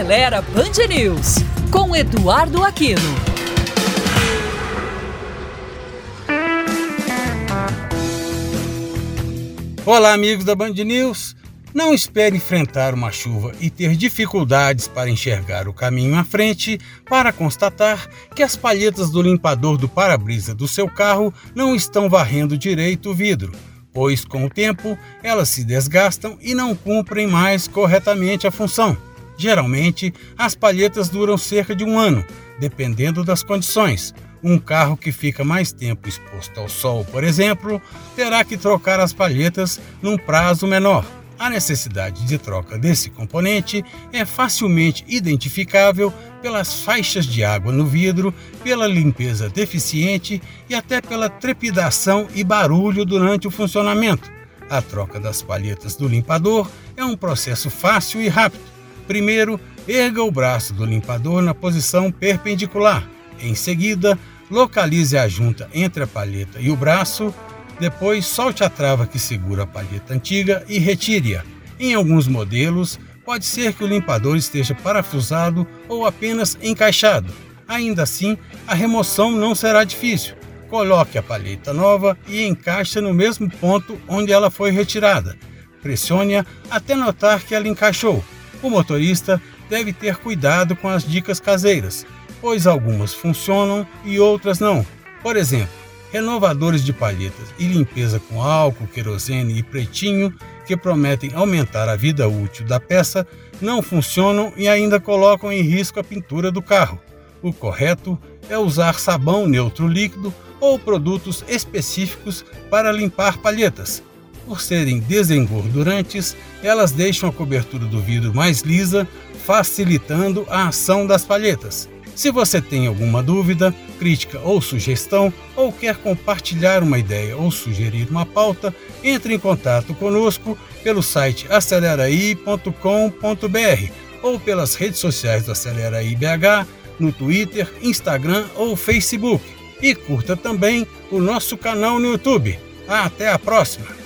Acelera Band News, com Eduardo Aquino. Olá, amigos da Band News. Não espere enfrentar uma chuva e ter dificuldades para enxergar o caminho à frente para constatar que as palhetas do limpador do para-brisa do seu carro não estão varrendo direito o vidro, pois com o tempo elas se desgastam e não cumprem mais corretamente a função. Geralmente, as palhetas duram cerca de um ano, dependendo das condições. Um carro que fica mais tempo exposto ao sol, por exemplo, terá que trocar as palhetas num prazo menor a necessidade de troca desse componente é facilmente identificável pelas faixas de água no vidro, pela limpeza deficiente e até pela trepidação e barulho durante o funcionamento. A troca das palhetas do limpador é um processo fácil e rápido. Primeiro, erga o braço do limpador na posição perpendicular. Em seguida, localize a junta entre a palheta e o braço depois, solte a trava que segura a palheta antiga e retire-a. Em alguns modelos, pode ser que o limpador esteja parafusado ou apenas encaixado. Ainda assim, a remoção não será difícil. Coloque a palheta nova e encaixe no mesmo ponto onde ela foi retirada. Pressione-a até notar que ela encaixou. O motorista deve ter cuidado com as dicas caseiras, pois algumas funcionam e outras não. Por exemplo, renovadores de palhetas e limpeza com álcool, querosene e pretinho, que prometem aumentar a vida útil da peça, não funcionam e ainda colocam em risco a pintura do carro. O correto é usar sabão neutro líquido ou produtos específicos para limpar palhetas. Por serem desengordurantes, elas deixam a cobertura do vidro mais lisa, facilitando a ação das palhetas. Se você tem alguma dúvida, crítica ou sugestão, ou quer compartilhar uma ideia ou sugerir uma pauta, entre em contato conosco pelo site aceleraí.com.br ou pelas redes sociais do Aceleraí BH, no Twitter, Instagram ou Facebook. E curta também o nosso canal no YouTube. Até a próxima!